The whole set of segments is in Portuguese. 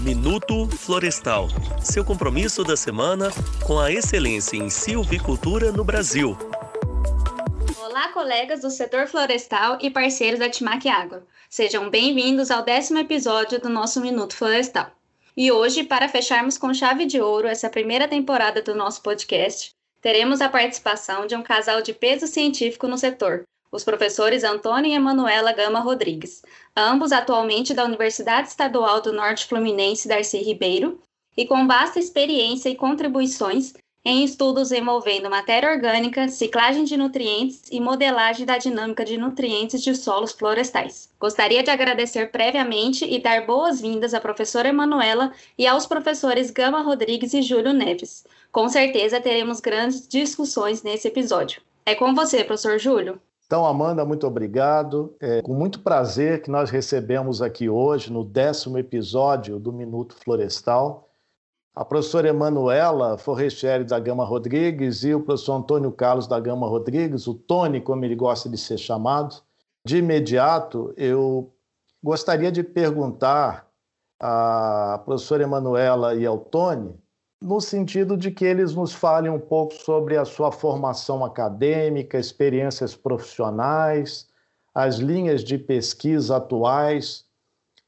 Minuto Florestal. Seu compromisso da semana com a excelência em silvicultura no Brasil. Olá, colegas do setor florestal e parceiros da Timac Agro. Sejam bem-vindos ao décimo episódio do nosso Minuto Florestal. E hoje, para fecharmos com chave de ouro essa primeira temporada do nosso podcast, teremos a participação de um casal de peso científico no setor, os professores Antônio e Emanuela Gama Rodrigues, ambos atualmente da Universidade Estadual do Norte Fluminense Darcy Ribeiro, e com vasta experiência e contribuições em estudos envolvendo matéria orgânica, ciclagem de nutrientes e modelagem da dinâmica de nutrientes de solos florestais. Gostaria de agradecer previamente e dar boas-vindas à professora Emanuela e aos professores Gama Rodrigues e Júlio Neves. Com certeza teremos grandes discussões nesse episódio. É com você, professor Júlio. Então, Amanda, muito obrigado. É com muito prazer que nós recebemos aqui hoje, no décimo episódio do Minuto Florestal, a professora Emanuela Forrestieri da Gama Rodrigues e o professor Antônio Carlos da Gama Rodrigues, o Tony, como ele gosta de ser chamado. De imediato, eu gostaria de perguntar à professora Emanuela e ao Tony no sentido de que eles nos falem um pouco sobre a sua formação acadêmica, experiências profissionais, as linhas de pesquisa atuais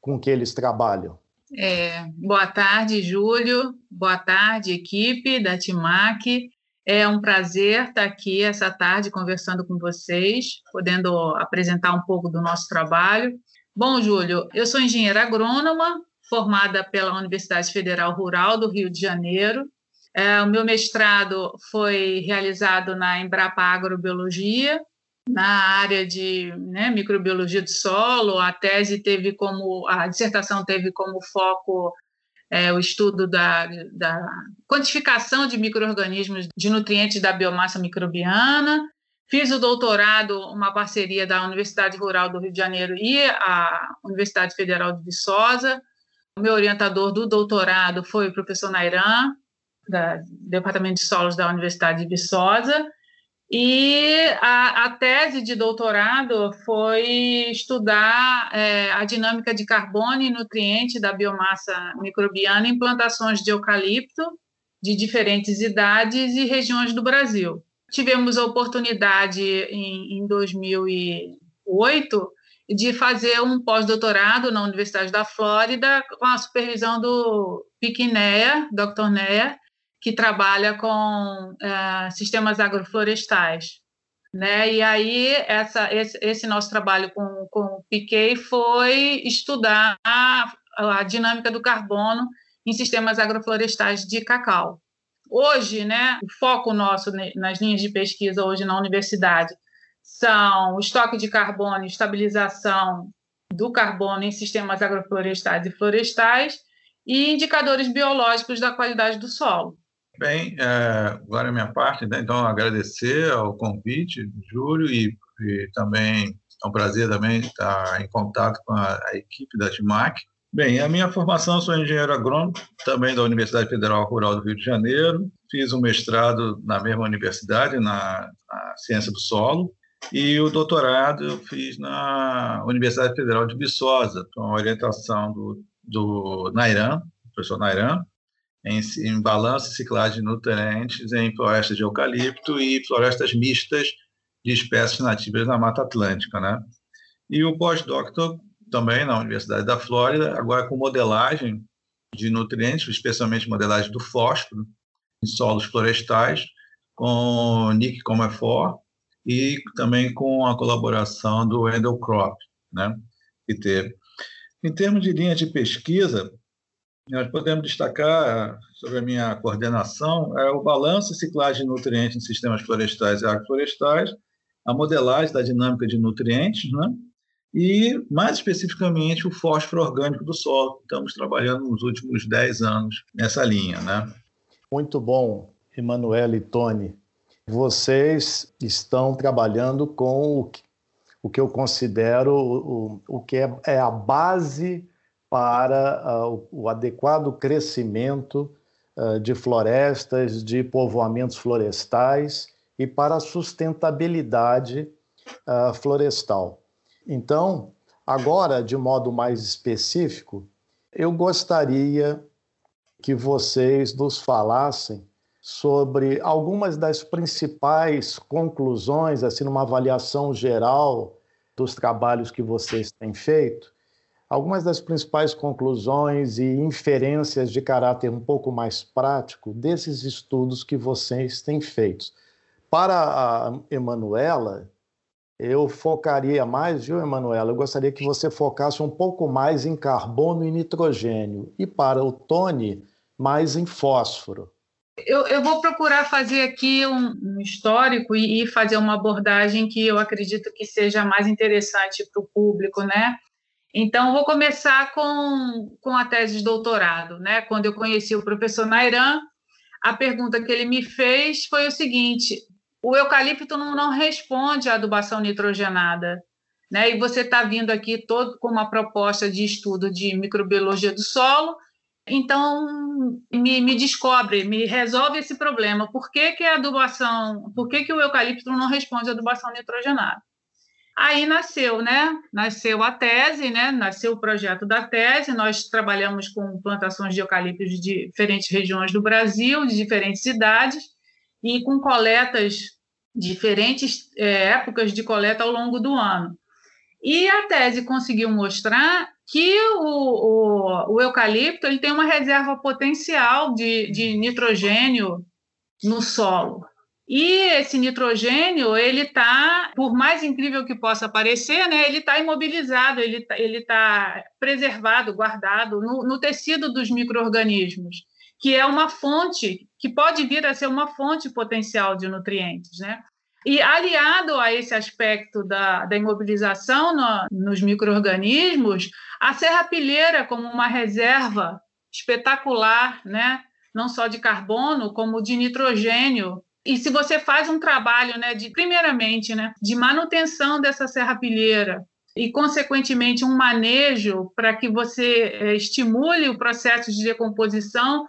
com que eles trabalham. É, boa tarde, Júlio. Boa tarde, equipe da TIMAC. É um prazer estar aqui essa tarde conversando com vocês, podendo apresentar um pouco do nosso trabalho. Bom, Júlio, eu sou engenheira agrônoma, formada pela Universidade Federal Rural do Rio de Janeiro. É, o meu mestrado foi realizado na Embrapa Agrobiologia, na área de né, microbiologia do solo. A tese teve como, a dissertação teve como foco é, o estudo da, da quantificação de micro-organismos de nutrientes da biomassa microbiana. Fiz o doutorado, uma parceria da Universidade Rural do Rio de Janeiro e a Universidade Federal de Viçosa. Meu orientador do doutorado foi o professor Nairan, do Departamento de Solos da Universidade de Viçosa, e a, a tese de doutorado foi estudar é, a dinâmica de carbono e nutriente da biomassa microbiana em plantações de eucalipto de diferentes idades e regiões do Brasil. Tivemos a oportunidade em, em 2008 de fazer um pós-doutorado na Universidade da Flórida com a supervisão do Piquinéia, Dr. Neia, que trabalha com uh, sistemas agroflorestais. Né? E aí, essa, esse, esse, nosso trabalho com, com o Piquet foi estudar a, a dinâmica do carbono em sistemas agroflorestais de cacau. Hoje, né, o foco nosso nas linhas de pesquisa hoje na universidade são o estoque de carbono estabilização do carbono em sistemas agroflorestais e florestais e indicadores biológicos da qualidade do solo. Bem, é, agora é minha parte, né? então agradecer ao convite, Júlio, e, e, também é um prazer também estar em contato com a, a equipe da TIMAC. Bem, a minha formação, sou engenheiro agrônomo, também da Universidade Federal Rural do Rio de Janeiro, fiz um mestrado na mesma universidade, na, na ciência do solo, e o doutorado eu fiz na Universidade Federal de Viçosa, com a orientação do, do Nairan, professor Nairan, em, em balanço e ciclagem de nutrientes em florestas de eucalipto e florestas mistas de espécies nativas da Mata Atlântica. Né? E o pós-doctor também na Universidade da Flórida, agora com modelagem de nutrientes, especialmente modelagem do fósforo em solos florestais, com Nick Comerfort, e também com a colaboração do Wendell Crop, né, que teve. Em termos de linha de pesquisa, nós podemos destacar sobre a minha coordenação é o balanço e ciclagem de nutrientes em sistemas florestais e agroflorestais, a modelagem da dinâmica de nutrientes, né? e, mais especificamente, o fósforo orgânico do solo. Estamos trabalhando nos últimos 10 anos nessa linha. Né? Muito bom, Emanuele e Tony vocês estão trabalhando com o que, o que eu considero o, o que é, é a base para uh, o, adequado crescimento uh, de florestas, de povoamentos florestais e para a sustentabilidade uh, florestal. Então, agora, de modo mais específico, Eu gostaria que vocês nos falassem sobre algumas das principais conclusões, assim, numa avaliação geral dos trabalhos que vocês têm feito, algumas das principais conclusões e inferências de caráter um pouco mais prático desses estudos que vocês têm feito. Para a Emanuela, eu focaria mais, viu, Emanuela? Eu gostaria que você focasse um pouco mais em carbono e nitrogênio. E para o Tony, mais em fósforo. Eu, eu vou procurar fazer aqui um, um histórico e, e, fazer uma abordagem que eu acredito que seja mais interessante para o público, né? Então, vou começar com, com a tese de doutorado, né? Quando eu conheci o professor Nairan, a pergunta que ele me fez foi o seguinte: o eucalipto não, não responde à adubação nitrogenada, né? E você está vindo aqui todo com uma proposta de estudo de microbiologia do solo então, me, me, descobre, me resolve esse problema. Por que, que a adubação, por que, que o eucalipto não responde à adubação nitrogenada? Aí nasceu, né? Nasceu a tese, né? Nasceu o projeto da tese. Nós trabalhamos com plantações de eucaliptos de diferentes regiões do Brasil, de diferentes cidades, e com coletas, diferentes é, épocas de coleta ao longo do ano. E a tese conseguiu mostrar que o, o, o eucalipto ele tem uma reserva potencial de, de nitrogênio no solo. E esse nitrogênio, ele está, por mais incrível que possa parecer, né, ele está imobilizado, ele está ele tá preservado, guardado no, no tecido dos micro-organismos, que é uma fonte, que pode vir a ser uma fonte potencial de nutrientes. Né? E aliado a esse aspecto da, da imobilização no, nos micro-organismos, a serrapilheira como uma reserva espetacular, né? não só de carbono, como de nitrogênio. E se você faz um trabalho, né, de, primeiramente, né, de manutenção dessa serrapilheira e, consequentemente, um manejo para que você é, estimule o processo de decomposição,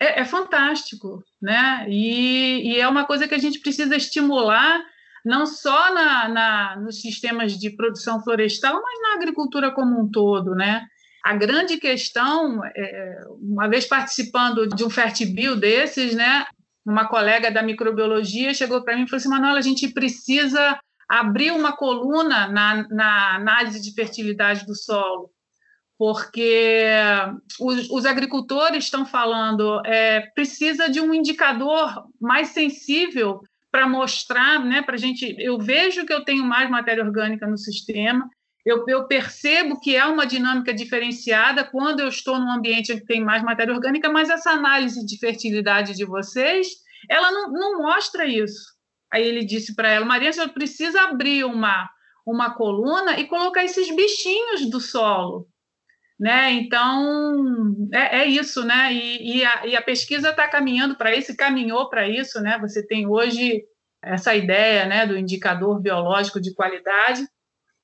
é, é fantástico, né? E, e, é uma coisa que a gente precisa estimular não só na, na, nos sistemas de produção florestal, mas na agricultura como um todo, né? A grande questão, é, uma vez participando de um Fertibio desses, né, uma colega da microbiologia chegou para mim e falou assim, Manuela, a gente precisa abrir uma coluna na, na análise de fertilidade do solo, porque os, os agricultores estão falando é, precisa de um indicador mais sensível para mostrar, né, para gente. Eu vejo que eu tenho mais matéria orgânica no sistema, eu, eu, percebo que é uma dinâmica diferenciada quando eu estou num ambiente que tem mais matéria orgânica, mas essa análise de fertilidade de vocês, ela não, não mostra isso. Aí ele disse para ela, Maria, você precisa abrir uma, uma coluna e colocar esses bichinhos do solo né? Então, é, é isso, né? E, e, a, e a pesquisa está caminhando para isso, caminhou para isso, né? Você tem hoje essa ideia né, do indicador biológico de qualidade.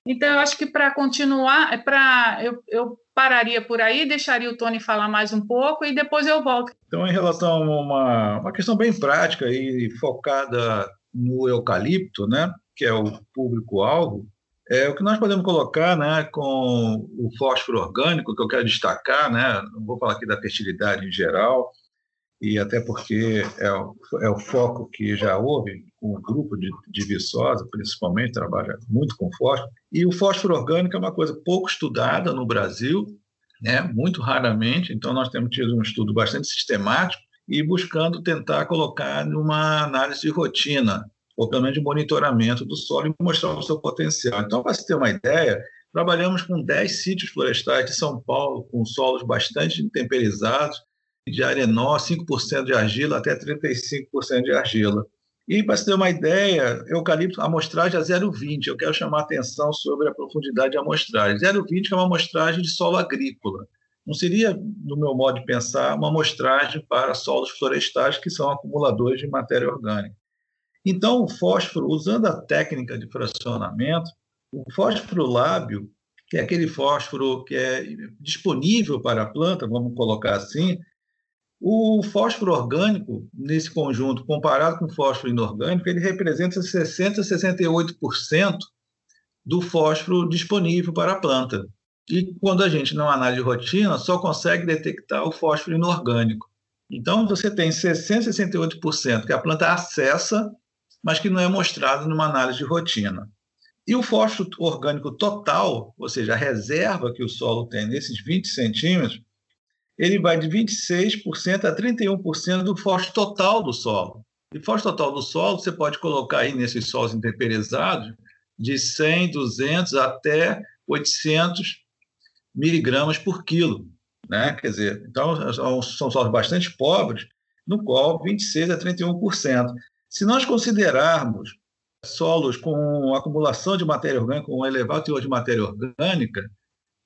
Então, eu acho que para continuar, é para eu, eu pararia por aí, deixaria o Tony falar mais um pouco e depois eu volto. Então, em relação a uma, uma questão bem prática e focada no eucalipto, né, que é o público-alvo, é, o que nós podemos colocar né, com o fósforo orgânico, que eu quero destacar, né, não vou falar aqui da fertilidade em geral, e até porque é o, é o foco que já houve com o grupo de, de Viçosa, principalmente, trabalha muito com fósforo. E o fósforo orgânico é uma coisa pouco estudada no Brasil, né, muito raramente, então nós temos tido um estudo bastante sistemático e buscando tentar colocar numa análise de rotina ou pelo menos de monitoramento do solo e mostrar o seu potencial. Então, para se ter uma ideia, trabalhamos com 10 sítios florestais de São Paulo, com solos bastante temperizados, de arenó, 5% de argila até 35% de argila. E, para se ter uma ideia, eucalipto, a amostragem é 0,20. Eu quero chamar a atenção sobre a profundidade de amostragem. 0,20 é uma amostragem de solo agrícola. Não seria, no meu modo de pensar, uma amostragem para solos florestais que são acumuladores de matéria orgânica. Então, o fósforo, usando a técnica de fracionamento, o fósforo lábio, que é aquele fósforo que é disponível para a planta, vamos colocar assim, o fósforo orgânico, nesse conjunto, comparado com o fósforo inorgânico, ele representa 60% a 68% do fósforo disponível para a planta. E quando a gente, numa análise de rotina, só consegue detectar o fósforo inorgânico. Então, você tem 668% que a planta acessa, mas que não é mostrado numa análise de rotina. E o fósforo orgânico total, ou seja, a reserva que o solo tem nesses 20 centímetros, ele vai de 26% a 31% do fósforo total do solo. E fósforo total do solo, você pode colocar aí nesses solos intemperizados de 100, 200 até 800 miligramas por quilo. Né? Quer dizer, então são solos bastante pobres, no qual 26 a 31%. Se nós considerarmos solos com acumulação de matéria orgânica, com um elevado teor de matéria orgânica,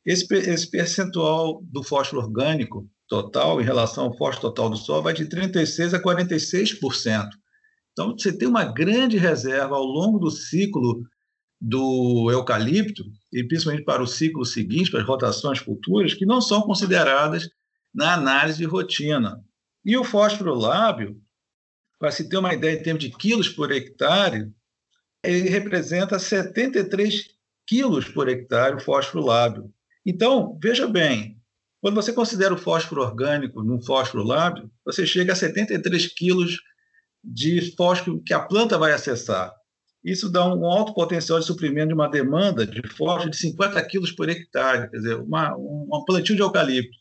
esse, esse percentual do fósforo orgânico total em relação ao fósforo total do solo vai de 36% a 46%. Então, você tem uma grande reserva ao longo do ciclo do eucalipto, e principalmente para o ciclo seguinte, para as rotações futuras, que não são consideradas na análise de rotina. E o fósforo lábio, para se ter uma ideia em termos de quilos por hectare, ele representa 73 quilos por hectare o fósforo lábio. Então, veja bem, quando você considera o fósforo orgânico num fósforo lábio, você chega a 73 quilos de fósforo que a planta vai acessar. Isso dá um alto potencial de suprimento de uma demanda de fósforo de 50 quilos por hectare, quer dizer, uma, um plantio de eucalipto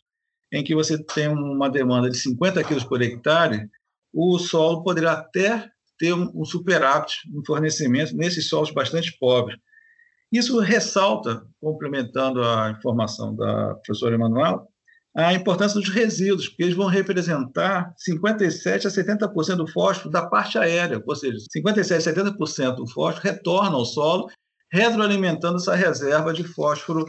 em que você tem uma demanda de 50 quilos por hectare, o solo poderá até ter um superávit no fornecimento nesses solos bastante pobres. Isso ressalta, complementando a informação da professora Emanuela, a importância dos resíduos, porque eles vão representar 57 a 70% do fósforo da parte aérea, ou seja, 57 a 70% do fósforo retorna ao solo, retroalimentando essa reserva de fósforo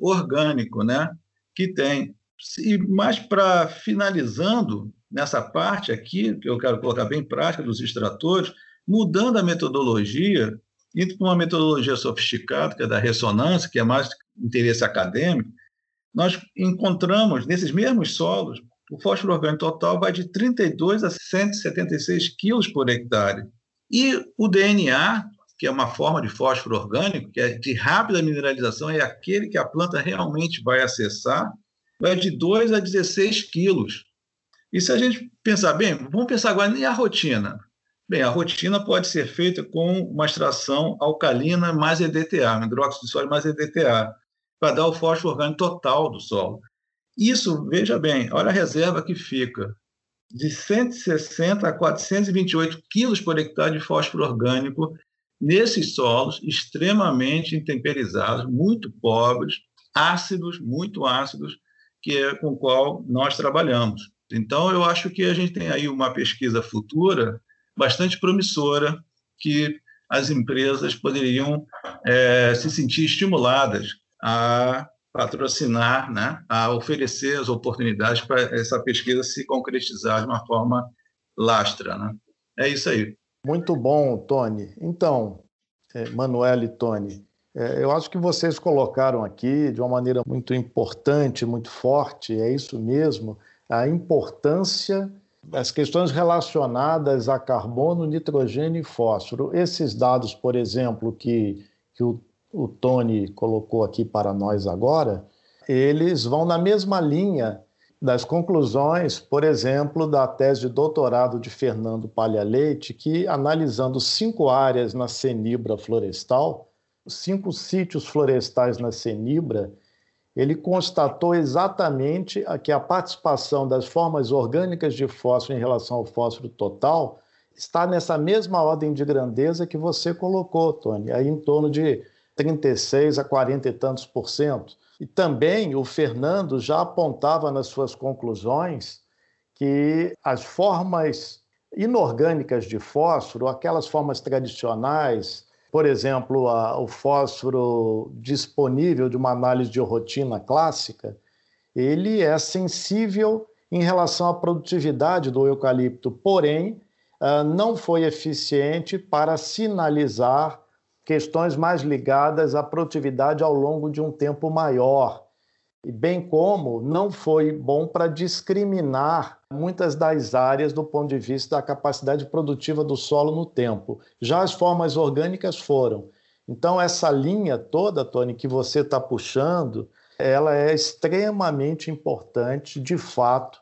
orgânico, né, que tem. E mais para finalizando nessa parte aqui, que eu quero colocar bem prática dos extratores, mudando a metodologia, indo para uma metodologia sofisticada, que é da ressonância, que é mais interesse acadêmico, nós encontramos nesses mesmos solos o fósforo orgânico total vai de 32 a 176 quilos por hectare. E o DNA, que é uma forma de fósforo orgânico, que é de rápida mineralização, é aquele que a planta realmente vai acessar, vai de 2 a 16 quilos. E se a gente pensar bem, vamos pensar agora nem a rotina. Bem, a rotina pode ser feita com uma extração alcalina mais EDTA, hidróxido de sódio mais EDTA para dar o fósforo orgânico total do solo. Isso, veja bem, olha a reserva que fica de 160 a 428 quilos por hectare de fósforo orgânico nesses solos extremamente intemperizados, muito pobres, ácidos, muito ácidos, que é com o qual nós trabalhamos. Então, eu acho que a gente tem aí uma pesquisa futura bastante promissora, que as empresas poderiam é, se sentir estimuladas a patrocinar, né, a oferecer as oportunidades para essa pesquisa se concretizar de uma forma lastra. Né? É isso aí. Muito bom, Tony. Então, é, Manuel e Tony, é, eu acho que vocês colocaram aqui de uma maneira muito importante, muito forte, é isso mesmo, a importância das questões relacionadas a carbono, nitrogênio e fósforo. Esses dados, por exemplo, que, que o o Tony colocou aqui para nós agora, eles vão na mesma linha das conclusões, por exemplo, da tese de doutorado de Fernando Palha Leite, que, analisando cinco áreas na Cenibra florestal, cinco sítios florestais na Cenibra, ele constatou exatamente que a participação das formas orgânicas de fósforo em relação ao fósforo total está nessa mesma ordem de grandeza que você colocou, Tony, aí em torno de 36 a 40 e tantos por cento. E também o Fernando já apontava nas suas conclusões que as formas inorgânicas de fósforo, aquelas formas tradicionais, por exemplo, a, o fósforo disponível de uma análise de rotina clássica, ele é sensível em relação à produtividade do eucalipto, porém, ah, não foi eficiente para sinalizar questões mais ligadas à produtividade ao longo de um tempo maior, e bem como não foi bom para discriminar muitas das áreas do ponto de vista da capacidade produtiva do solo no tempo. Já as formas orgânicas foram. Então, essa linha toda, Tony, que você está puxando, ela é extremamente importante, de fato,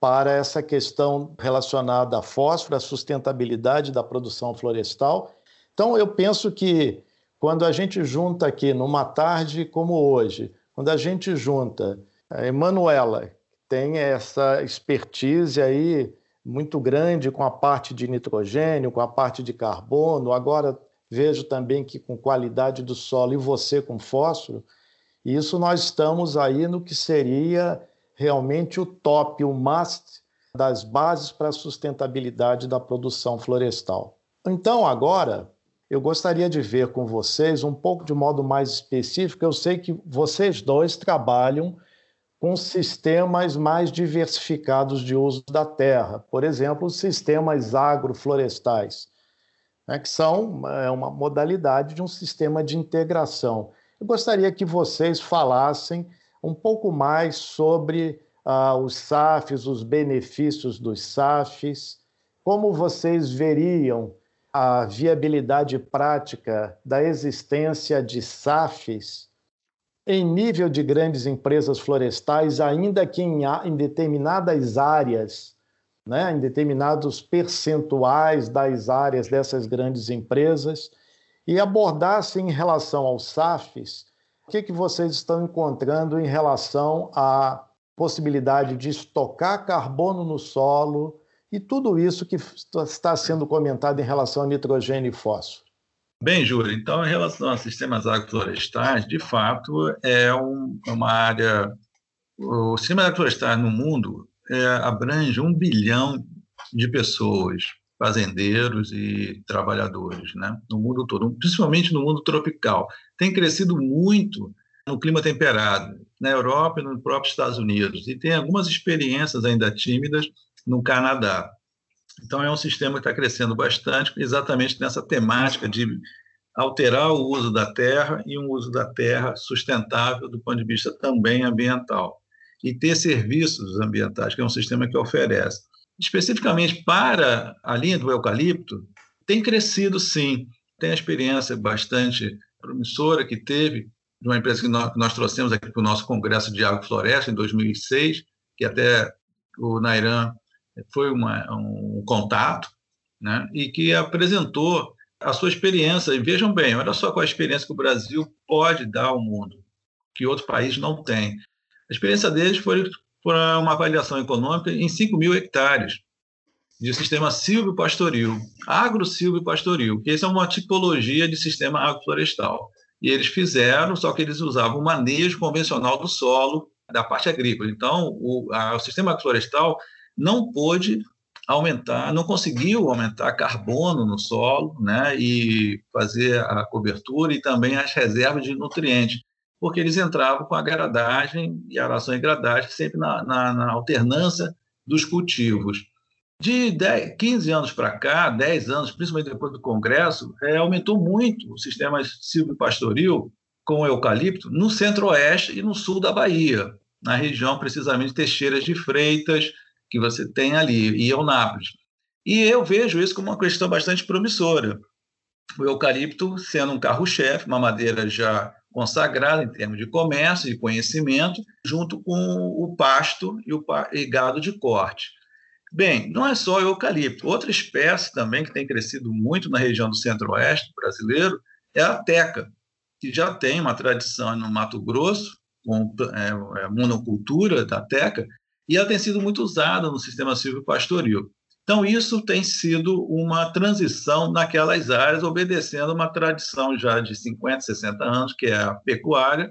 para essa questão relacionada a fósforo, a sustentabilidade da produção florestal. Então, eu penso que quando a gente junta aqui numa tarde como hoje, quando a gente junta a Emanuela, que tem essa expertise aí muito grande com a parte de nitrogênio, com a parte de carbono, agora vejo também que com qualidade do solo e você com fósforo, isso nós estamos aí no que seria realmente o top, o must das bases para a sustentabilidade da produção florestal. Então, agora, eu gostaria de ver com vocês um pouco de modo mais específico. Eu sei que vocês dois trabalham com sistemas mais diversificados de uso da terra, por exemplo, sistemas agroflorestais, né, que são é uma modalidade de um sistema de integração. Eu gostaria que vocês falassem um pouco mais sobre ah, os SAFs, os benefícios dos SAFs, como vocês veriam a viabilidade prática da existência de SAFs em nível de grandes empresas florestais, ainda que em, em determinadas áreas, né, em determinados percentuais das áreas dessas grandes empresas, e abordasse em relação aos SAFs, o que, que vocês estão encontrando em relação à possibilidade de estocar carbono no solo, e tudo isso que está sendo comentado em relação a nitrogênio e fósforo. Bem, Júlio, então, em relação a sistemas agroflorestais, de fato, é um, é uma área. O sistema agroflorestal no mundo é, abrange um bilhão de pessoas, fazendeiros e trabalhadores, né? no mundo todo, principalmente no mundo tropical. Tem crescido muito no clima temperado, na Europa e nos próprios Estados Unidos, e tem algumas experiências ainda tímidas no Canadá. Então, é um sistema que está crescendo bastante, exatamente nessa temática de alterar o uso da terra e um uso da terra sustentável do ponto de vista também ambiental. E ter serviços ambientais, que é um sistema que oferece. Especificamente para a linha do eucalipto, tem crescido sim. Tem a experiência bastante promissora que teve de uma empresa que nós, que nós trouxemos aqui para o nosso Congresso de Agrofloresta em 2006, que até o Nairan foi uma, um contato, né, e que apresentou a sua experiência. E vejam bem, olha só qual a experiência que o Brasil pode dar ao mundo, que outro país não tem. A experiência deles foi, foi uma avaliação econômica em 5 mil hectares de sistema silvio-pastoril, agro-silvio-pastoril, que essa é uma tipologia de sistema agroflorestal. E eles fizeram, só que eles usavam o manejo convencional do solo, da parte agrícola. Então, o, a, o sistema agroflorestal não pôde aumentar, não conseguiu aumentar carbono no solo, né, e fazer a cobertura e também as reservas de nutrientes, porque eles entravam com a gradagem e a aração e gradagem sempre na, na, na alternância dos cultivos. De 10, 15 anos para cá, 10 anos, principalmente depois do Congresso, é, aumentou muito o sistema silvio-pastoril com o eucalipto no centro-oeste e no sul da Bahia, na região precisamente Teixeiras de Freitas, que você tem ali, e Eunápolis. E eu vejo isso como uma questão bastante promissora. O eucalipto sendo um carro-chefe, uma madeira já consagrada em termos de comércio e conhecimento, junto com o pasto e o gado de corte. Bem, não é só o eucalipto. Outra espécie também que tem crescido muito na região do centro-oeste brasileiro é a teca, que já tem uma tradição no Mato Grosso, com é, é, monocultura da teca, e ela tem sido muito usada no sistema silvio-pastoril. Então, isso tem sido uma transição naquelas áreas, obedecendo uma tradição já de 50, 60 anos, que é a pecuária.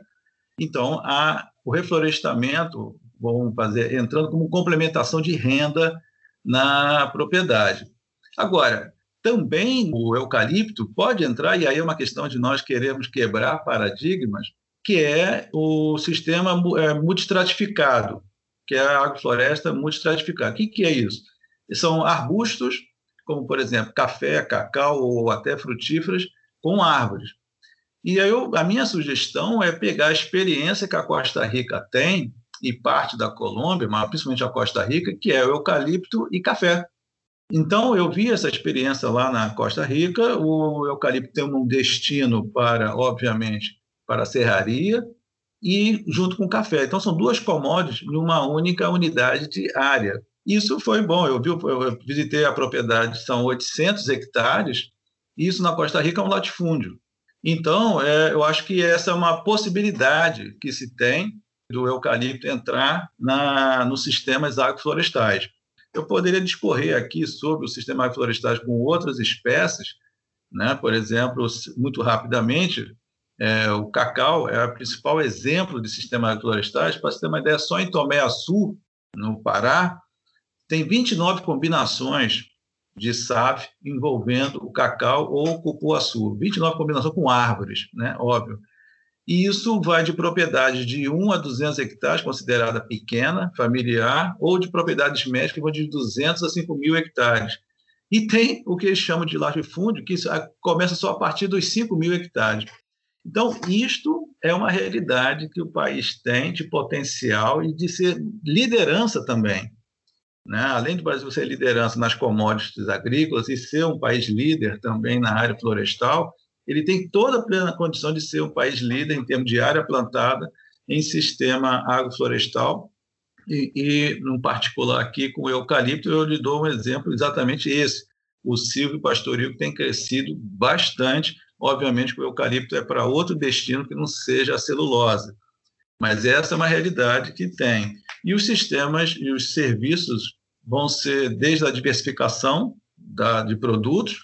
Então, a, o reflorestamento, vamos fazer, entrando como complementação de renda na propriedade. Agora, também o eucalipto pode entrar, e aí é uma questão de nós queremos quebrar paradigmas, que é o sistema é, multistratificado que é a agrofloresta multistratificada. O que, que é isso? São arbustos, como, por exemplo, café, cacau ou até frutíferas, com árvores. E aí eu, a minha sugestão é pegar a experiência que a Costa Rica tem, e parte da Colômbia, mas principalmente a Costa Rica, que é o eucalipto e café. Então, eu vi essa experiência lá na Costa Rica. O eucalipto tem um destino para, obviamente, para a serraria, e junto com café. Então, são duas commodities numa única unidade de área. Isso foi bom. Eu, vi, eu visitei a propriedade, são 800 hectares, e isso na Costa Rica é um latifúndio. Então, é, eu acho que essa é uma possibilidade que se tem do eucalipto entrar na, nos sistemas agroflorestais. Eu poderia discorrer aqui sobre o sistema agroflorestais com outras espécies, né? por exemplo, muito rapidamente, é, o cacau é o principal exemplo de sistema agroflorestais. Para você ter uma ideia, só em Tomé Açu, no Pará, tem 29 combinações de SAF envolvendo o cacau ou o cupuaçu. 29 combinações com árvores, né? óbvio. E isso vai de propriedades de 1 a 200 hectares, considerada pequena, familiar, ou de propriedades médicas que vão de 200 a 5 mil hectares. E tem o que eles chamam de latifúndio, que começa só a partir dos 5 mil hectares. Então, isto é uma realidade que o país tem de potencial e de ser liderança também. Né? Além do Brasil ser liderança nas commodities agrícolas e ser um país líder também na área florestal, ele tem toda a plena condição de ser um país líder em termos de área plantada em sistema agroflorestal e, e no particular aqui com o eucalipto, eu lhe dou um exemplo exatamente esse. O silvio pastoril tem crescido bastante, obviamente que o eucalipto é para outro destino que não seja a celulose, mas essa é uma realidade que tem. E os sistemas e os serviços vão ser desde a diversificação da, de produtos,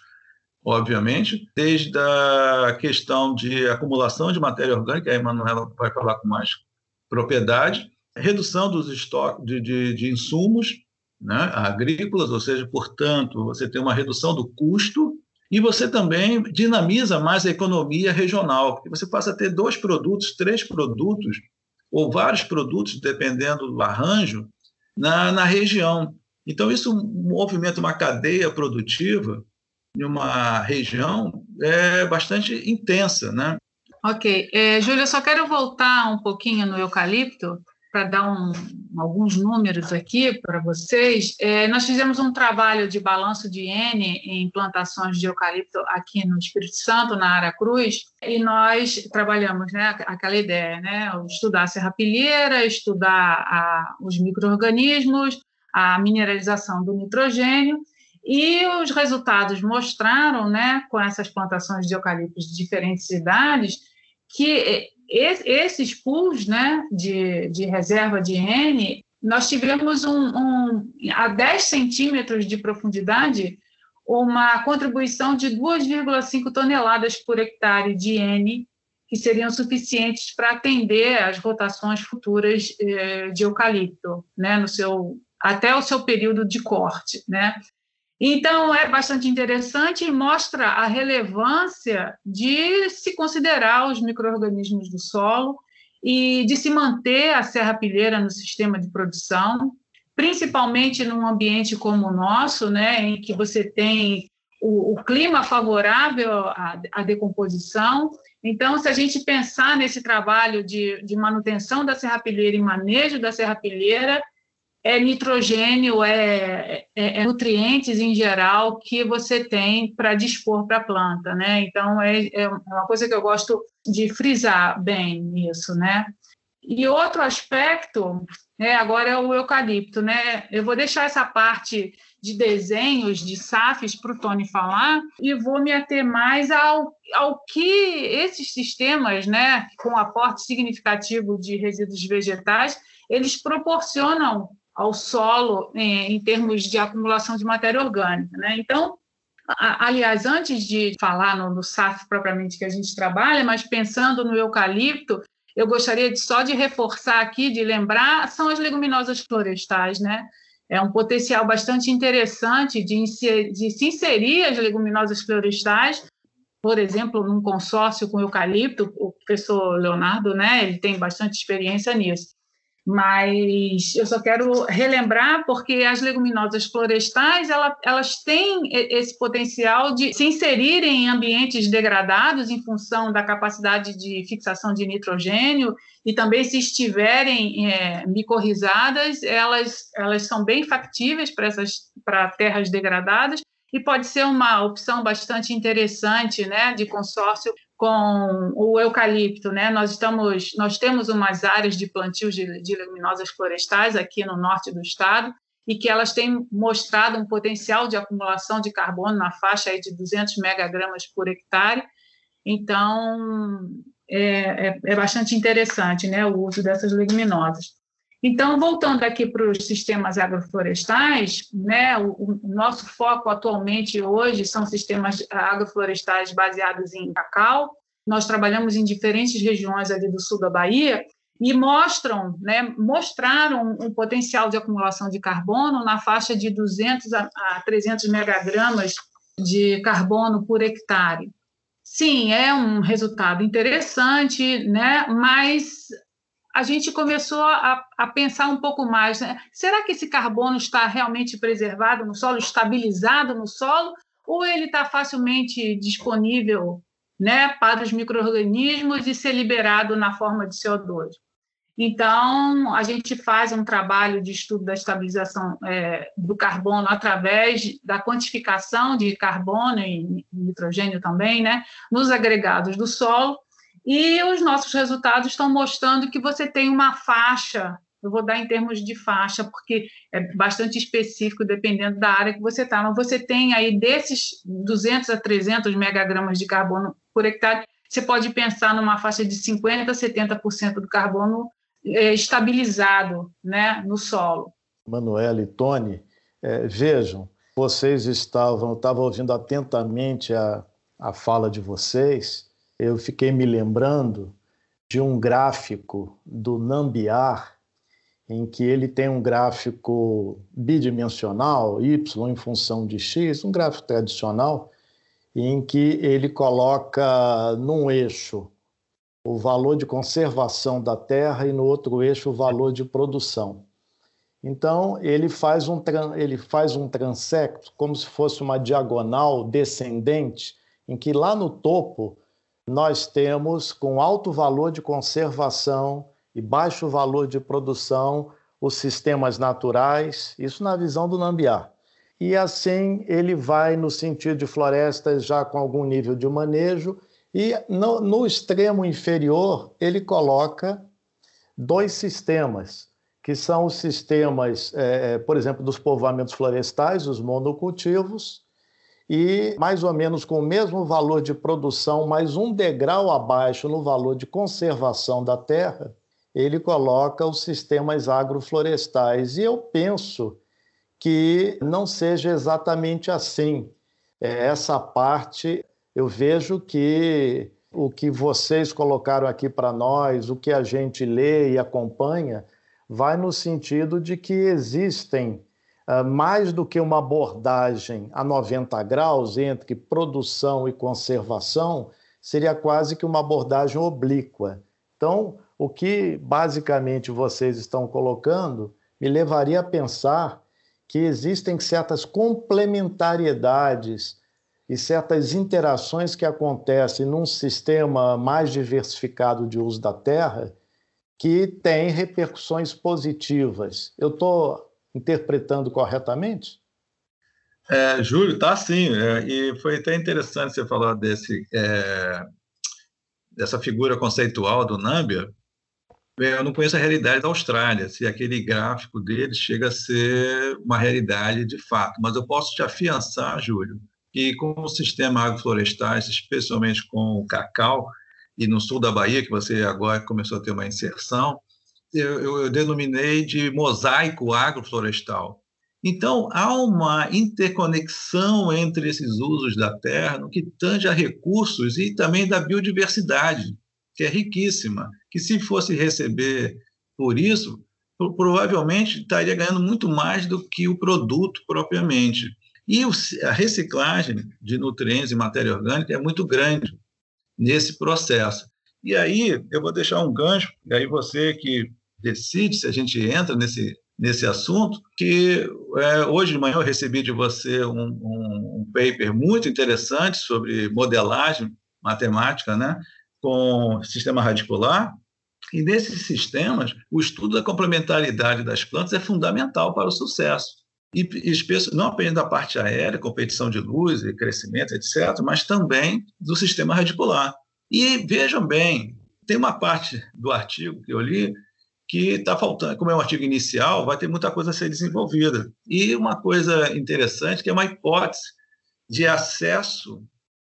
obviamente, desde a questão de acumulação de matéria orgânica, a Emanuela vai falar com mais propriedade, redução dos estoques de, de, de insumos né, agrícolas, ou seja, portanto, você tem uma redução do custo e você também dinamiza mais a economia regional, porque você passa a ter dois produtos, três produtos, ou vários produtos, dependendo do arranjo, na, na região. Então, isso movimenta uma cadeia produtiva em uma região é bastante intensa, né? Ok. É, Júlia, eu só quero voltar um pouquinho no eucalipto, para dar um, alguns números aqui para vocês, é, nós fizemos um trabalho de balanço de N em plantações de eucalipto aqui no Espírito Santo, na Ara Cruz, e nós trabalhamos né, aquela ideia, né, estudar a serrapilheira, estudar a, os micro-organismos, a mineralização do nitrogênio, e os resultados mostraram, né, com essas plantações de eucaliptos de diferentes idades, que esses pools né, de, de reserva de N, nós tivemos um, um, a 10 centímetros de profundidade uma contribuição de 2,5 toneladas por hectare de N, que seriam suficientes para atender às rotações futuras eh, de eucalipto, né, no seu, até o seu período de corte. Né? Então, é bastante interessante e mostra a relevância de se considerar os micro-organismos do solo e de se manter a serrapilheira no sistema de produção, principalmente num ambiente como o nosso, né, em que você tem o, o clima favorável à, à, decomposição. Então, se a gente pensar nesse trabalho de, de manutenção da serrapilheira e manejo da serrapilheira, é nitrogênio, é, é, é, nutrientes em geral que você tem para dispor para a planta, né? Então, é, é uma coisa que eu gosto de frisar bem nisso, né? E outro aspecto, né, agora é o eucalipto, né? Eu vou deixar essa parte de desenhos, de SAFs para o Tony falar, e vou me ater mais ao, ao que esses sistemas, né, com aporte significativo de resíduos vegetais, eles proporcionam ao solo em, em termos de acumulação de matéria orgânica. Né? Então, a, aliás, antes de falar no, no SAF propriamente que a gente trabalha, mas pensando no eucalipto, eu gostaria de, só de reforçar aqui, de lembrar, são as leguminosas florestais, né? É um potencial bastante interessante de, de se inserir as leguminosas florestais, por exemplo, num consórcio com eucalipto, o professor Leonardo, né, ele tem bastante experiência nisso mas eu só quero relembrar porque as leguminosas florestais elas, elas têm esse potencial de se inserirem em ambientes degradados em função da capacidade de fixação de nitrogênio e também se estiverem é, micorrizadas elas elas são bem factíveis para essas para terras degradadas e pode ser uma opção bastante interessante né de consórcio com o eucalipto, né? Nós estamos, nós temos umas áreas de plantio de, de leguminosas florestais aqui no norte do estado e que elas têm mostrado um potencial de acumulação de carbono na faixa aí de 200 megagramas por hectare. Então, é, é, é bastante interessante, né, o uso dessas leguminosas. Então, voltando aqui para os sistemas agroflorestais, né, o, o, nosso foco atualmente hoje são sistemas agroflorestais baseados em cacau. Nós trabalhamos em diferentes regiões ali do sul da Bahia e mostram, né, mostraram um potencial de acumulação de carbono na faixa de 200 a, a 300 megagramas de carbono por hectare. Sim, é um resultado interessante, né? Mas a gente começou a, a pensar um pouco mais, né? Será que esse carbono está realmente preservado no solo, estabilizado no solo, ou ele está facilmente disponível, né, para os micro-organismos e ser liberado na forma de CO2? Então, a gente faz um trabalho de estudo da estabilização é, do carbono através da quantificação de carbono e nitrogênio também, né, nos agregados do solo, e os nossos resultados estão mostrando que você tem uma faixa, eu vou dar em termos de faixa, porque é bastante específico dependendo da área que você está, mas você tem aí desses 200 a 300 megagramas de carbono por hectare, você pode pensar numa faixa de 50% a 70% do carbono é, estabilizado né, no solo. Manuela e Tony, é, vejam, vocês estavam, estava ouvindo atentamente a, a fala de vocês, eu fiquei me lembrando de um gráfico do Nambiar, em que ele tem um gráfico bidimensional, y em função de x, um gráfico tradicional, em que ele coloca num eixo o valor de conservação da terra e no outro eixo o valor de produção. Então, ele faz um, ele faz um transecto, como se fosse uma diagonal descendente, em que lá no topo nós temos, com alto valor de conservação e baixo valor de produção, os sistemas naturais, isso na visão do Nambiar. E assim ele vai no sentido de florestas já com algum nível de manejo e no, no extremo inferior, ele coloca dois sistemas, que são os sistemas, é, por exemplo, dos povoamentos florestais, os monocultivos, e mais ou menos com o mesmo valor de produção, mais um degrau abaixo no valor de conservação da terra, ele coloca os sistemas agroflorestais. E eu penso que não seja exatamente assim. É, essa parte eu vejo que o que vocês colocaram aqui para nós, o que a gente lê e acompanha, vai no sentido de que existem mais do que uma abordagem a 90 graus entre produção e conservação, seria quase que uma abordagem oblíqua. Então, o que basicamente vocês estão colocando me levaria a pensar que existem certas complementariedades e certas interações que acontecem num sistema mais diversificado de uso da terra que tem repercussões positivas. Eu estou interpretando corretamente? É, Júlio, tá sim. É, e foi até interessante você falar desse, é, dessa figura conceitual do Nambia. Eu não conheço a realidade da Austrália, se aquele gráfico deles chega a ser uma realidade de fato, mas eu posso te afiançar, Júlio, e com o sistema agroflorestais, especialmente com o cacau, e no sul da Bahia, que você agora começou a ter uma inserção, eu, eu, eu denominei de mosaico agroflorestal. Então, há uma interconexão entre esses usos da terra no que tange a recursos e também da biodiversidade, que é riquíssima, que se fosse receber por isso, provavelmente estaria ganhando muito mais do que o produto propriamente. E a reciclagem de nutrientes e matéria orgânica é muito grande nesse processo. E aí, eu vou deixar um gancho, e aí você que decide se a gente entra nesse, nesse assunto, que é, hoje de manhã eu recebi de você um, um, um paper muito interessante sobre modelagem matemática, né, com sistema radicular, e nesses sistemas, o estudo da complementaridade das plantas é fundamental para o sucesso e, não apenas da parte aérea, competição de luz e crescimento, etc., mas também do sistema radicular. E vejam bem, tem uma parte do artigo que eu li que está faltando, como é um artigo inicial, vai ter muita coisa a ser desenvolvida. E uma coisa interessante que é uma hipótese de acesso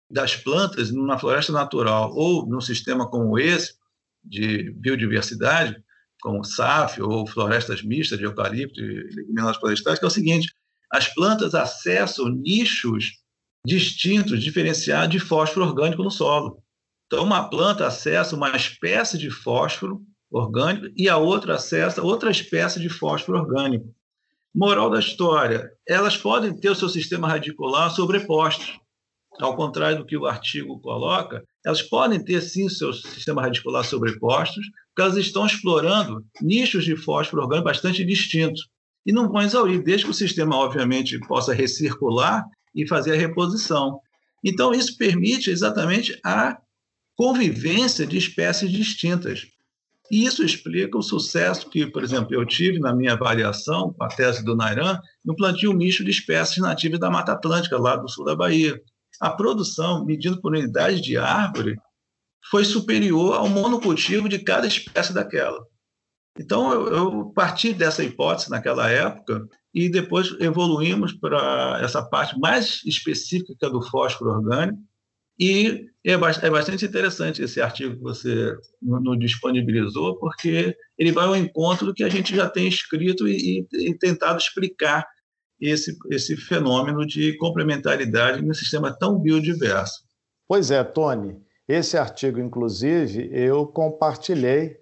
das plantas numa floresta natural ou num sistema como esse, de biodiversidade, como SAF ou florestas mistas de eucalipto e leguminosas florestais, que é o seguinte: as plantas acessam nichos distintos, diferenciados de fósforo orgânico no solo. Então, uma planta acessa uma espécie de fósforo orgânico e a outra acessa outra espécie de fósforo orgânico. Moral da história: elas podem ter o seu sistema radicular sobreposto. Ao contrário do que o artigo coloca, elas podem ter sim seu sistema radicular sobrepostos, porque elas estão explorando nichos de fósforo orgânico bastante distintos. E não vão exaurir, desde que o sistema, obviamente, possa recircular e fazer a reposição. Então, isso permite exatamente a convivência de espécies distintas. E isso explica o sucesso que, por exemplo, eu tive na minha avaliação, com a tese do Nairan, no plantio misto de espécies nativas da Mata Atlântica, lá do sul da Bahia. A produção, medindo por unidade de árvore, foi superior ao monocultivo de cada espécie daquela. Então, eu, eu parti dessa hipótese naquela época e depois evoluímos para essa parte mais específica do fósforo orgânico, e é, é bastante interessante esse artigo que você nos disponibilizou, porque ele vai ao encontro do que a gente já tem escrito e, e tentado explicar esse, esse fenômeno de complementaridade no sistema tão biodiverso. Pois é, Tony. Esse artigo, inclusive, eu compartilhei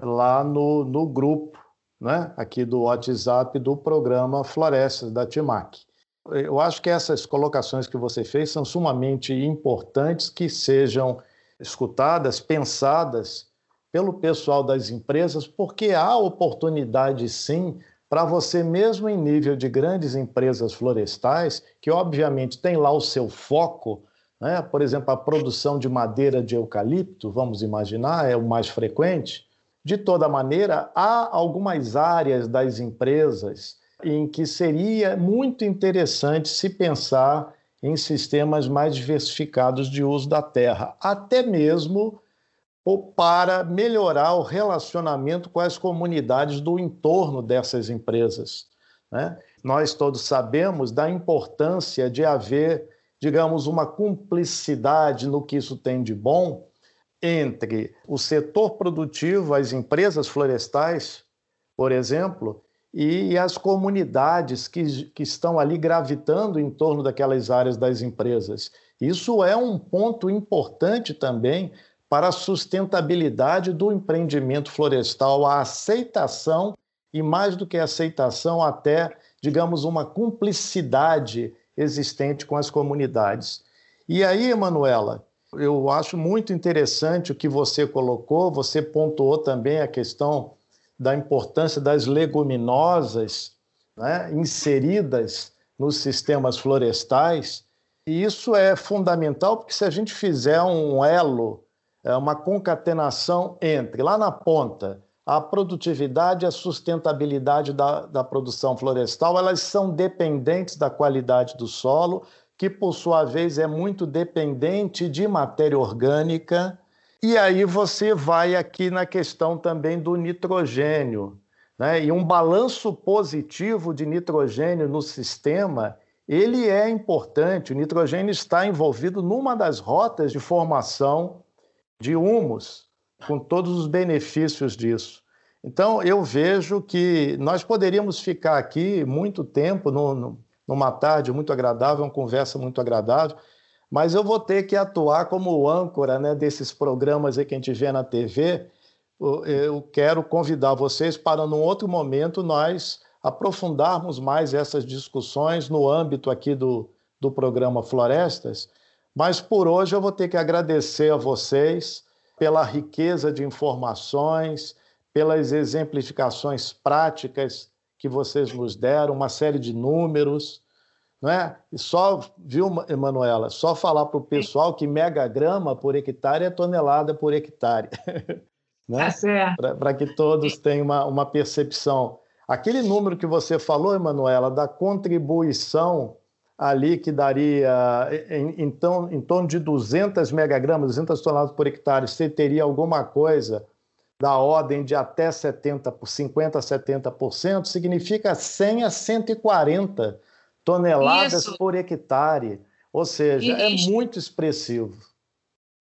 lá no, no grupo, né, aqui do WhatsApp do programa Florestas da TIMAC. Eu acho que essas colocações que você fez são sumamente importantes que sejam escutadas, pensadas pelo pessoal das empresas, porque há oportunidade sim para você mesmo em nível de grandes empresas florestais, que obviamente tem lá o seu foco, né? por exemplo, a produção de madeira de eucalipto, vamos imaginar, é o mais frequente. De toda maneira, há algumas áreas das empresas em que seria muito interessante se pensar em sistemas mais diversificados de uso da terra, até mesmo para melhorar o relacionamento com as comunidades do entorno dessas empresas. Né? Nós todos sabemos da importância de haver, digamos, uma cumplicidade no que isso tem de bom entre o setor produtivo, as empresas florestais, por exemplo, e as comunidades que, que estão ali gravitando em torno daquelas áreas das empresas. Isso é um ponto importante também para a sustentabilidade do empreendimento florestal, a aceitação e, mais do que aceitação, até, digamos, uma cumplicidade existente com as comunidades. E aí, Emanuela, eu acho muito interessante o que você colocou, você pontuou também a questão da importância das leguminosas né, inseridas nos sistemas florestais. E isso é fundamental porque se a gente fizer um elo, é, uma concatenação entre, lá na ponta, a produtividade e a sustentabilidade da, da produção florestal, elas são dependentes da qualidade do solo, que por sua vez é muito dependente de matéria orgânica e aí você vai aqui na questão também do nitrogênio. Né? E um balanço positivo de nitrogênio no sistema, ele é importante. O nitrogênio está envolvido numa das rotas de formação de humus, com todos os benefícios disso. Então, eu vejo que nós poderíamos ficar aqui muito tempo, no, numa tarde muito agradável, uma conversa muito agradável, mas eu vou ter que atuar como âncora né, desses programas que a gente vê na TV. Eu quero convidar vocês para, num outro momento, nós aprofundarmos mais essas discussões no âmbito aqui do, do programa Florestas. Mas por hoje eu vou ter que agradecer a vocês pela riqueza de informações, pelas exemplificações práticas que vocês nos deram, uma série de números. Não é? E só, viu, Emanuela, só falar para o pessoal que megagrama por hectare é tonelada por hectare. né? Tá para que todos tenham uma, uma percepção. Aquele número que você falou, Emanuela, da contribuição ali que daria em, então, em torno de 200 megagramas, 200 toneladas por hectare, você teria alguma coisa da ordem de até 70, por 50 a 70%, significa 100 a 140 toneladas Isso. por hectare. Ou seja, e, é muito expressivo.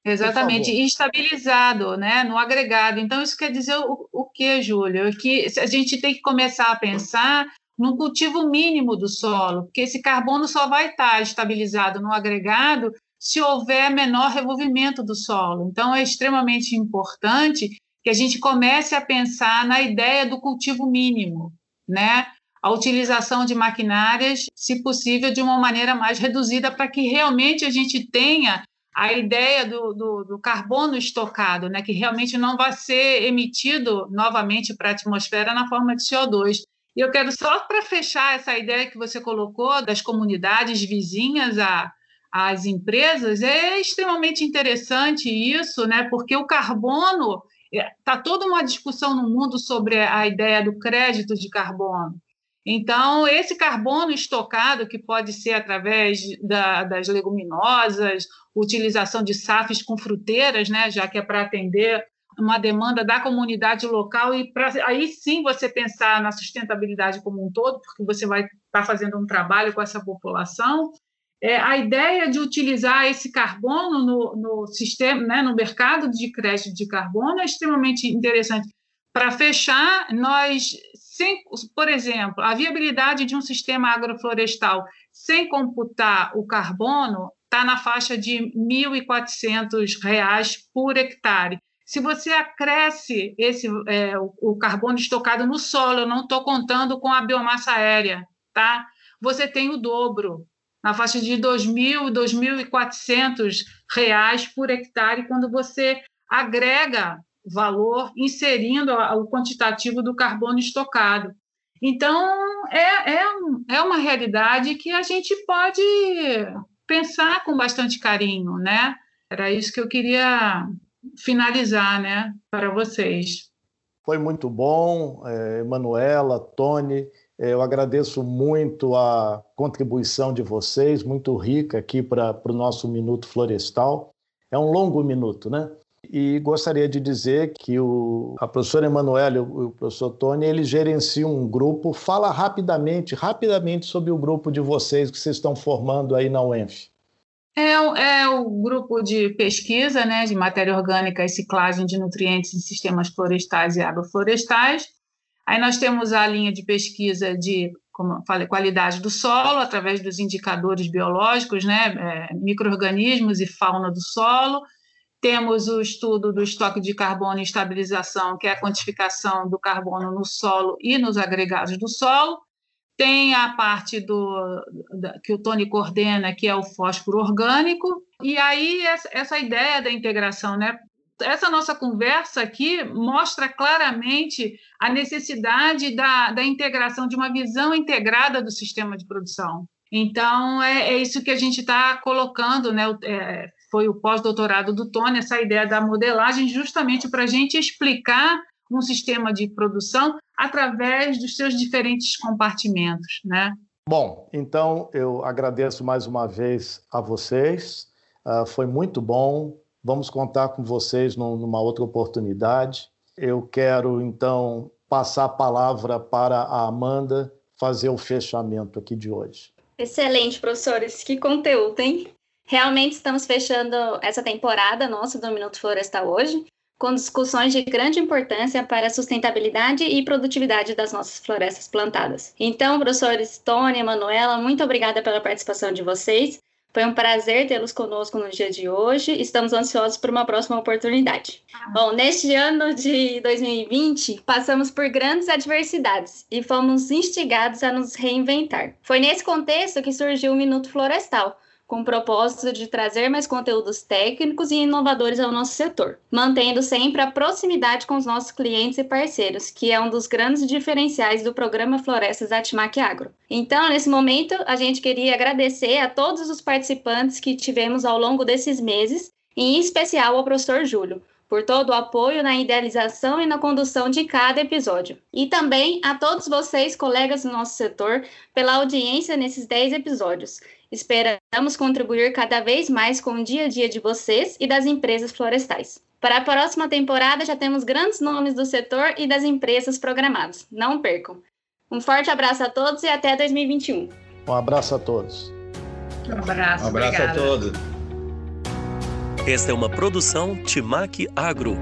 Exatamente, e estabilizado né, no agregado. Então, isso quer dizer o, o que, Júlio? Que a gente tem que começar a pensar no cultivo mínimo do solo, porque esse carbono só vai estar estabilizado no agregado se houver menor revolvimento do solo. Então, é extremamente importante que a gente comece a pensar na ideia do cultivo mínimo, né? A utilização de maquinárias, se possível, de uma maneira mais reduzida, para que realmente a gente tenha a ideia do, do, do, carbono estocado, né, que realmente não vai ser emitido novamente para a atmosfera na forma de CO2. E eu quero só para fechar essa ideia que você colocou das comunidades vizinhas a, às empresas, é extremamente interessante isso, né, porque o carbono está é, toda uma discussão no mundo sobre a ideia do crédito de carbono. Então, esse carbono estocado, que pode ser através da, das leguminosas, utilização de SAFs com fruteiras, né, já que é para atender uma demanda da comunidade local, e pra, aí sim você pensar na sustentabilidade como um todo, porque você vai estar tá fazendo um trabalho com essa população. É, a ideia de utilizar esse carbono no, no sistema, né, no mercado de crédito de carbono é extremamente interessante. Para fechar, nós sem, por exemplo, a viabilidade de um sistema agroflorestal sem computar o carbono está na faixa de R$ 1.400 por hectare. Se você acresce esse, é, o, carbono estocado no solo, eu não estou contando com a biomassa aérea, tá? Você tem o dobro, na faixa de R$ 2.000, R$ 2.400 por hectare, quando você agrega valor inserindo o quantitativo do carbono estocado. Então, é, é, é uma realidade que a gente pode pensar com bastante carinho, né? Era isso que eu queria finalizar, né, para vocês. Foi muito bom, é, Emanuela, Tony. É, eu agradeço muito a contribuição de vocês, muito rica aqui para o nosso Minuto Florestal. É um longo minuto, né? E gostaria de dizer que o, a professora Emanuele e o professor Tony, eles gerenciam um grupo. Fala rapidamente, rapidamente sobre o grupo de vocês que vocês estão formando aí na UENF. É, é, o grupo de pesquisa né, de matéria orgânica e ciclagem de nutrientes em sistemas florestais e agroflorestais. Aí nós temos a linha de pesquisa de, como falei, qualidade do solo, através dos indicadores biológicos, né, é, micro-organismos e fauna do solo temos o estudo do estoque de carbono e estabilização, que é a quantificação do carbono no solo e nos agregados do solo. Tem a parte do, da, que o Tony coordena, que é o fósforo orgânico. E aí, essa, essa ideia da integração, né? Essa nossa conversa aqui mostra claramente a necessidade da, da integração, de uma visão integrada do sistema de produção. Então, é, é isso que a gente está colocando, né? É, foi o pós-doutorado do Tony, essa ideia da modelagem, justamente para a gente explicar um sistema de produção através dos seus diferentes compartimentos, né? Bom, então eu agradeço mais uma vez a vocês, uh, foi muito bom. Vamos contar com vocês numa outra oportunidade. Eu quero então passar a palavra para a Amanda fazer o fechamento aqui de hoje. Excelente, professores. Que conteúdo, hein? Realmente estamos fechando essa temporada nossa do Minuto Florestal hoje, com discussões de grande importância para a sustentabilidade e produtividade das nossas florestas plantadas. Então, professores Tony e Manuela, muito obrigada pela participação de vocês. Foi um prazer tê-los conosco no dia de hoje. Estamos ansiosos por uma próxima oportunidade. Bom, neste ano de 2020, passamos por grandes adversidades e fomos instigados a nos reinventar. Foi nesse contexto que surgiu o Minuto Florestal, com o propósito de trazer mais conteúdos técnicos e inovadores ao nosso setor, mantendo sempre a proximidade com os nossos clientes e parceiros, que é um dos grandes diferenciais do programa Florestas Atmac Agro. Então, nesse momento, a gente queria agradecer a todos os participantes que tivemos ao longo desses meses, em especial ao professor Júlio, por todo o apoio na idealização e na condução de cada episódio. E também a todos vocês, colegas do nosso setor, pela audiência nesses 10 episódios. Esperamos contribuir cada vez mais com o dia a dia de vocês e das empresas florestais. Para a próxima temporada, já temos grandes nomes do setor e das empresas programados. Não percam! Um forte abraço a todos e até 2021. Um abraço a todos. Um abraço, um abraço a todos. Esta é uma produção Timac Agro